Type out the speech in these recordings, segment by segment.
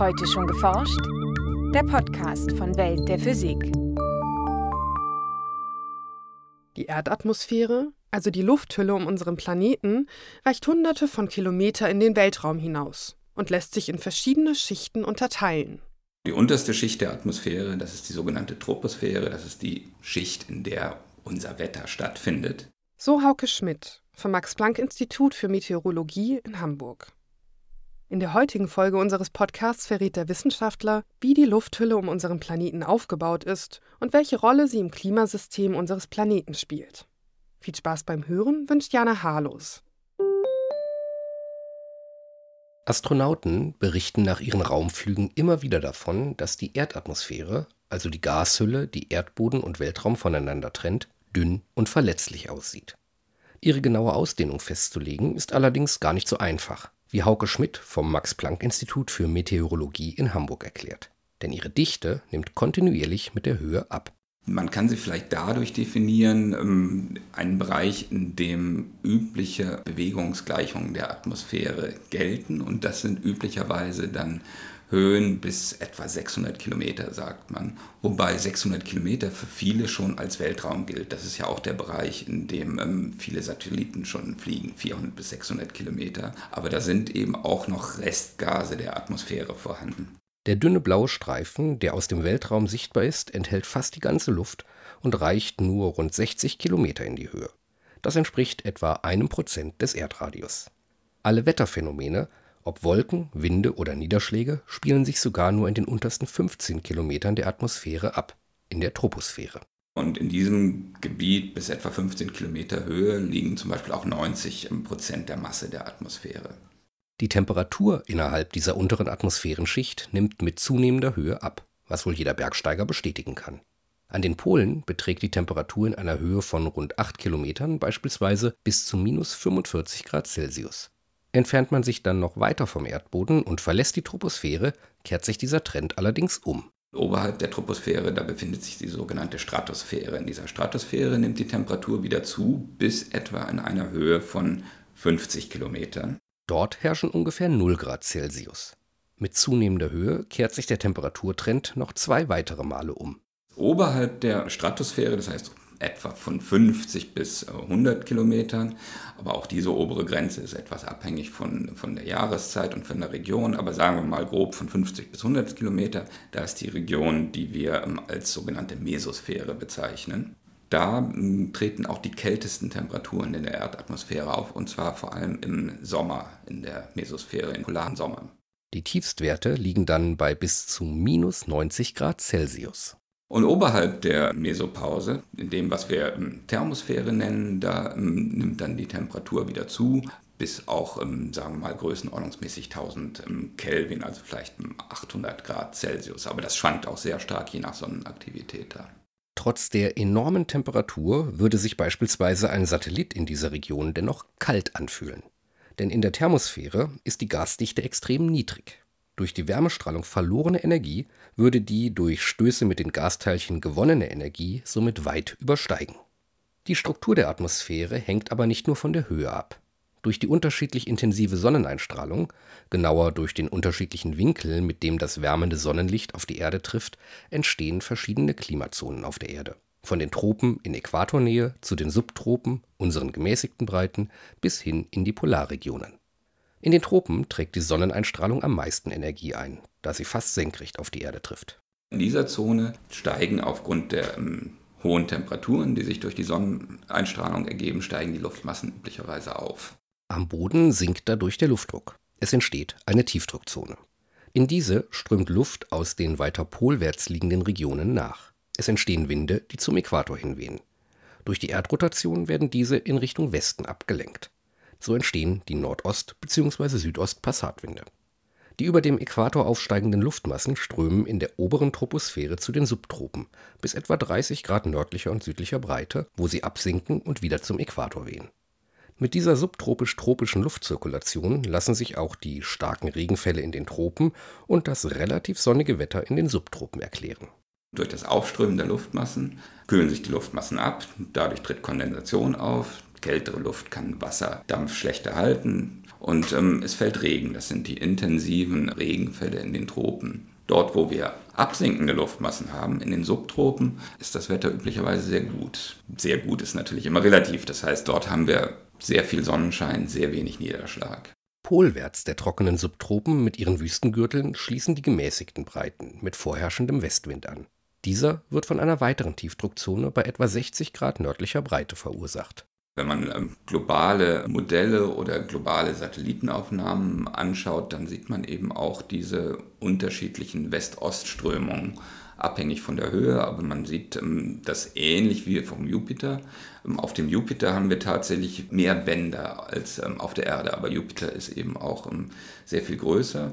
Heute schon geforscht? Der Podcast von Welt der Physik. Die Erdatmosphäre, also die Lufthülle um unseren Planeten, reicht hunderte von Kilometer in den Weltraum hinaus und lässt sich in verschiedene Schichten unterteilen. Die unterste Schicht der Atmosphäre, das ist die sogenannte Troposphäre, das ist die Schicht, in der unser Wetter stattfindet. So Hauke Schmidt vom Max-Planck-Institut für Meteorologie in Hamburg. In der heutigen Folge unseres Podcasts verrät der Wissenschaftler, wie die Lufthülle um unseren Planeten aufgebaut ist und welche Rolle sie im Klimasystem unseres Planeten spielt. Viel Spaß beim Hören wünscht Jana Harlos. Astronauten berichten nach ihren Raumflügen immer wieder davon, dass die Erdatmosphäre, also die Gashülle, die Erdboden und Weltraum voneinander trennt, dünn und verletzlich aussieht. Ihre genaue Ausdehnung festzulegen ist allerdings gar nicht so einfach wie Hauke Schmidt vom Max-Planck-Institut für Meteorologie in Hamburg erklärt. Denn ihre Dichte nimmt kontinuierlich mit der Höhe ab. Man kann sie vielleicht dadurch definieren, ähm, einen Bereich, in dem übliche Bewegungsgleichungen der Atmosphäre gelten. Und das sind üblicherweise dann Höhen bis etwa 600 Kilometer, sagt man. Wobei 600 Kilometer für viele schon als Weltraum gilt. Das ist ja auch der Bereich, in dem ähm, viele Satelliten schon fliegen, 400 bis 600 Kilometer. Aber da sind eben auch noch Restgase der Atmosphäre vorhanden. Der dünne blaue Streifen, der aus dem Weltraum sichtbar ist, enthält fast die ganze Luft und reicht nur rund 60 Kilometer in die Höhe. Das entspricht etwa einem Prozent des Erdradius. Alle Wetterphänomene ob Wolken, Winde oder Niederschläge spielen sich sogar nur in den untersten 15 Kilometern der Atmosphäre ab, in der Troposphäre. Und in diesem Gebiet bis etwa 15 Kilometer Höhe liegen zum Beispiel auch 90 Prozent der Masse der Atmosphäre. Die Temperatur innerhalb dieser unteren Atmosphärenschicht nimmt mit zunehmender Höhe ab, was wohl jeder Bergsteiger bestätigen kann. An den Polen beträgt die Temperatur in einer Höhe von rund 8 Kilometern beispielsweise bis zu minus 45 Grad Celsius. Entfernt man sich dann noch weiter vom Erdboden und verlässt die Troposphäre, kehrt sich dieser Trend allerdings um. Oberhalb der Troposphäre, da befindet sich die sogenannte Stratosphäre. In dieser Stratosphäre nimmt die Temperatur wieder zu, bis etwa in einer Höhe von 50 Kilometern. Dort herrschen ungefähr 0 Grad Celsius. Mit zunehmender Höhe kehrt sich der Temperaturtrend noch zwei weitere Male um. Oberhalb der Stratosphäre, das heißt etwa von 50 bis 100 Kilometern. Aber auch diese obere Grenze ist etwas abhängig von, von der Jahreszeit und von der Region. Aber sagen wir mal grob von 50 bis 100 Kilometer. Da ist die Region, die wir ähm, als sogenannte Mesosphäre bezeichnen. Da ähm, treten auch die kältesten Temperaturen in der Erdatmosphäre auf, und zwar vor allem im Sommer, in der Mesosphäre, im polaren Sommer. Die Tiefstwerte liegen dann bei bis zu minus 90 Grad Celsius. Und oberhalb der Mesopause, in dem, was wir Thermosphäre nennen, da ähm, nimmt dann die Temperatur wieder zu, bis auch, sagen wir mal, größenordnungsmäßig 1000 ähm, Kelvin, also vielleicht 800 Grad Celsius. Aber das schwankt auch sehr stark je nach Sonnenaktivität da. Trotz der enormen Temperatur würde sich beispielsweise ein Satellit in dieser Region dennoch kalt anfühlen. Denn in der Thermosphäre ist die Gasdichte extrem niedrig. Durch die Wärmestrahlung verlorene Energie würde die durch Stöße mit den Gasteilchen gewonnene Energie somit weit übersteigen. Die Struktur der Atmosphäre hängt aber nicht nur von der Höhe ab. Durch die unterschiedlich intensive Sonneneinstrahlung, genauer durch den unterschiedlichen Winkel, mit dem das wärmende Sonnenlicht auf die Erde trifft, entstehen verschiedene Klimazonen auf der Erde. Von den Tropen in Äquatornähe zu den Subtropen, unseren gemäßigten Breiten, bis hin in die Polarregionen in den Tropen trägt die Sonneneinstrahlung am meisten Energie ein, da sie fast senkrecht auf die Erde trifft. In dieser Zone steigen aufgrund der ähm, hohen Temperaturen, die sich durch die Sonneneinstrahlung ergeben, steigen die Luftmassen üblicherweise auf. Am Boden sinkt dadurch der Luftdruck. Es entsteht eine Tiefdruckzone. In diese strömt Luft aus den weiter polwärts liegenden Regionen nach. Es entstehen Winde, die zum Äquator hinwehen. Durch die Erdrotation werden diese in Richtung Westen abgelenkt. So entstehen die Nordost- bzw. Südost-Passatwinde. Die über dem Äquator aufsteigenden Luftmassen strömen in der oberen Troposphäre zu den Subtropen bis etwa 30 Grad nördlicher und südlicher Breite, wo sie absinken und wieder zum Äquator wehen. Mit dieser subtropisch-tropischen Luftzirkulation lassen sich auch die starken Regenfälle in den Tropen und das relativ sonnige Wetter in den Subtropen erklären durch das Aufströmen der Luftmassen kühlen sich die Luftmassen ab, dadurch tritt Kondensation auf. Kältere Luft kann Wasserdampf schlechter halten. Und ähm, es fällt Regen. Das sind die intensiven Regenfälle in den Tropen. Dort, wo wir absinkende Luftmassen haben, in den Subtropen, ist das Wetter üblicherweise sehr gut. Sehr gut ist natürlich immer relativ. Das heißt, dort haben wir sehr viel Sonnenschein, sehr wenig Niederschlag. Polwärts der trockenen Subtropen mit ihren Wüstengürteln schließen die gemäßigten Breiten mit vorherrschendem Westwind an. Dieser wird von einer weiteren Tiefdruckzone bei etwa 60 Grad nördlicher Breite verursacht. Wenn man ähm, globale Modelle oder globale Satellitenaufnahmen anschaut, dann sieht man eben auch diese unterschiedlichen West-Ost-Strömungen, abhängig von der Höhe, aber man sieht ähm, das ähnlich wie vom Jupiter. Ähm, auf dem Jupiter haben wir tatsächlich mehr Bänder als auf der Erde, aber Jupiter ist eben auch sehr viel größer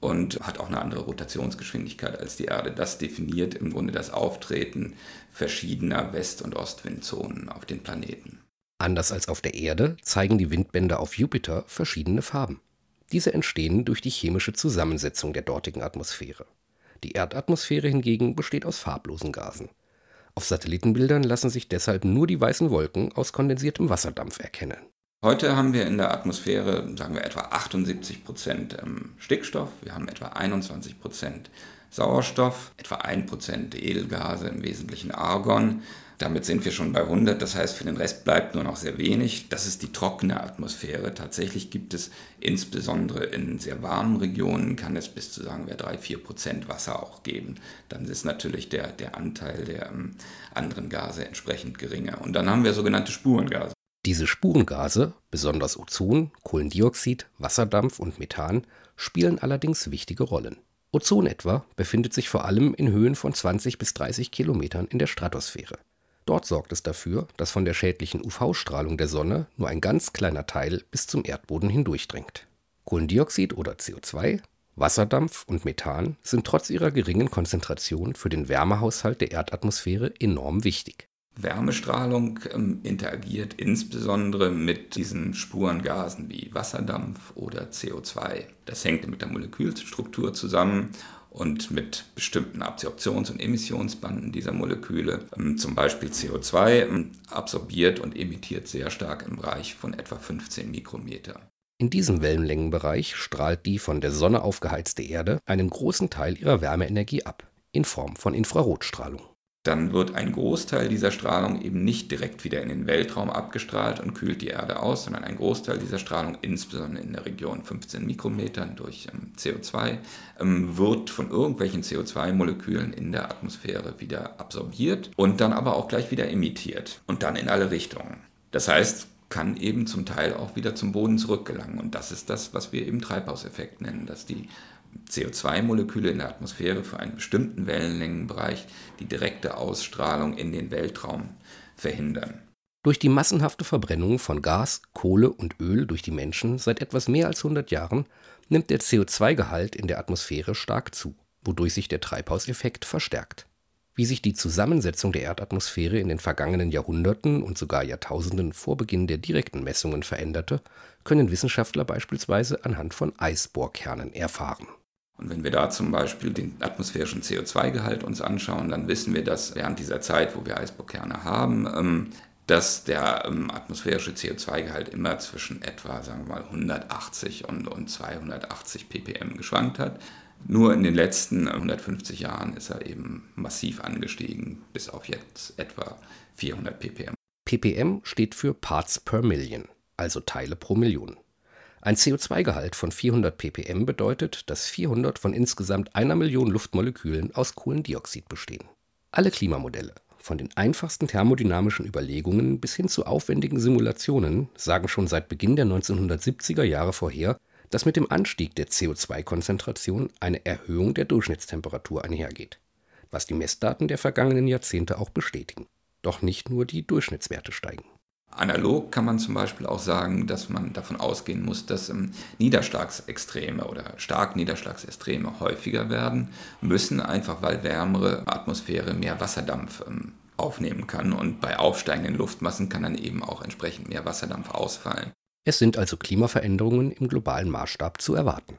und hat auch eine andere Rotationsgeschwindigkeit als die Erde. Das definiert im Grunde das Auftreten verschiedener West- und Ostwindzonen auf den Planeten. Anders als auf der Erde zeigen die Windbänder auf Jupiter verschiedene Farben. Diese entstehen durch die chemische Zusammensetzung der dortigen Atmosphäre. Die Erdatmosphäre hingegen besteht aus farblosen Gasen. Auf Satellitenbildern lassen sich deshalb nur die weißen Wolken aus kondensiertem Wasserdampf erkennen. Heute haben wir in der Atmosphäre, sagen wir, etwa 78 Prozent ähm, Stickstoff, wir haben etwa 21 Prozent Sauerstoff, etwa 1 Prozent Edelgase, im Wesentlichen Argon. Damit sind wir schon bei 100, das heißt, für den Rest bleibt nur noch sehr wenig. Das ist die trockene Atmosphäre. Tatsächlich gibt es insbesondere in sehr warmen Regionen, kann es bis zu sagen wir 3, 4 Prozent Wasser auch geben. Dann ist natürlich der, der Anteil der ähm, anderen Gase entsprechend geringer. Und dann haben wir sogenannte Spurengase. Diese Spurengase, besonders Ozon, Kohlendioxid, Wasserdampf und Methan, spielen allerdings wichtige Rollen. Ozon etwa befindet sich vor allem in Höhen von 20 bis 30 Kilometern in der Stratosphäre. Dort sorgt es dafür, dass von der schädlichen UV-Strahlung der Sonne nur ein ganz kleiner Teil bis zum Erdboden hindurchdringt. Kohlendioxid oder CO2, Wasserdampf und Methan sind trotz ihrer geringen Konzentration für den Wärmehaushalt der Erdatmosphäre enorm wichtig. Wärmestrahlung ähm, interagiert insbesondere mit diesen Spurengasen wie Wasserdampf oder CO2. Das hängt mit der Molekülstruktur zusammen und mit bestimmten Absorptions- und Emissionsbanden dieser Moleküle. Ähm, zum Beispiel CO2 ähm, absorbiert und emittiert sehr stark im Bereich von etwa 15 Mikrometer. In diesem Wellenlängenbereich strahlt die von der Sonne aufgeheizte Erde einen großen Teil ihrer Wärmeenergie ab, in Form von Infrarotstrahlung dann wird ein Großteil dieser Strahlung eben nicht direkt wieder in den Weltraum abgestrahlt und kühlt die Erde aus, sondern ein Großteil dieser Strahlung, insbesondere in der Region 15 Mikrometern durch ähm, CO2, ähm, wird von irgendwelchen CO2-Molekülen in der Atmosphäre wieder absorbiert und dann aber auch gleich wieder emittiert und dann in alle Richtungen. Das heißt, kann eben zum Teil auch wieder zum Boden zurückgelangen. Und das ist das, was wir eben Treibhauseffekt nennen, dass die CO2-Moleküle in der Atmosphäre für einen bestimmten Wellenlängenbereich die direkte Ausstrahlung in den Weltraum verhindern. Durch die massenhafte Verbrennung von Gas, Kohle und Öl durch die Menschen seit etwas mehr als 100 Jahren nimmt der CO2-Gehalt in der Atmosphäre stark zu, wodurch sich der Treibhauseffekt verstärkt. Wie sich die Zusammensetzung der Erdatmosphäre in den vergangenen Jahrhunderten und sogar Jahrtausenden vor Beginn der direkten Messungen veränderte, können Wissenschaftler beispielsweise anhand von Eisbohrkernen erfahren. Und wenn wir da zum Beispiel den atmosphärischen CO2-Gehalt uns anschauen, dann wissen wir, dass während dieser Zeit, wo wir Eisbohrkerne haben, ähm, dass der ähm, atmosphärische CO2-Gehalt immer zwischen etwa, sagen wir mal, 180 und, und 280 ppm geschwankt hat. Nur in den letzten 150 Jahren ist er eben massiv angestiegen, bis auf jetzt etwa 400 ppm. ppm steht für Parts per Million, also Teile pro Million. Ein CO2-Gehalt von 400 ppm bedeutet, dass 400 von insgesamt einer Million Luftmolekülen aus Kohlendioxid bestehen. Alle Klimamodelle, von den einfachsten thermodynamischen Überlegungen bis hin zu aufwendigen Simulationen, sagen schon seit Beginn der 1970er Jahre vorher, dass mit dem Anstieg der CO2-Konzentration eine Erhöhung der Durchschnittstemperatur einhergeht, was die Messdaten der vergangenen Jahrzehnte auch bestätigen. Doch nicht nur die Durchschnittswerte steigen. Analog kann man zum Beispiel auch sagen, dass man davon ausgehen muss, dass ähm, Niederschlagsextreme oder stark Niederschlagsextreme häufiger werden müssen, einfach weil wärmere Atmosphäre mehr Wasserdampf ähm, aufnehmen kann und bei aufsteigenden Luftmassen kann dann eben auch entsprechend mehr Wasserdampf ausfallen. Es sind also Klimaveränderungen im globalen Maßstab zu erwarten.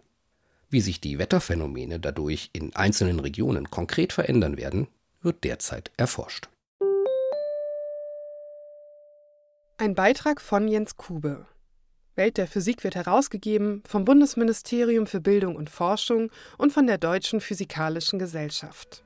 Wie sich die Wetterphänomene dadurch in einzelnen Regionen konkret verändern werden, wird derzeit erforscht. Ein Beitrag von Jens Kube. Welt der Physik wird herausgegeben vom Bundesministerium für Bildung und Forschung und von der Deutschen Physikalischen Gesellschaft.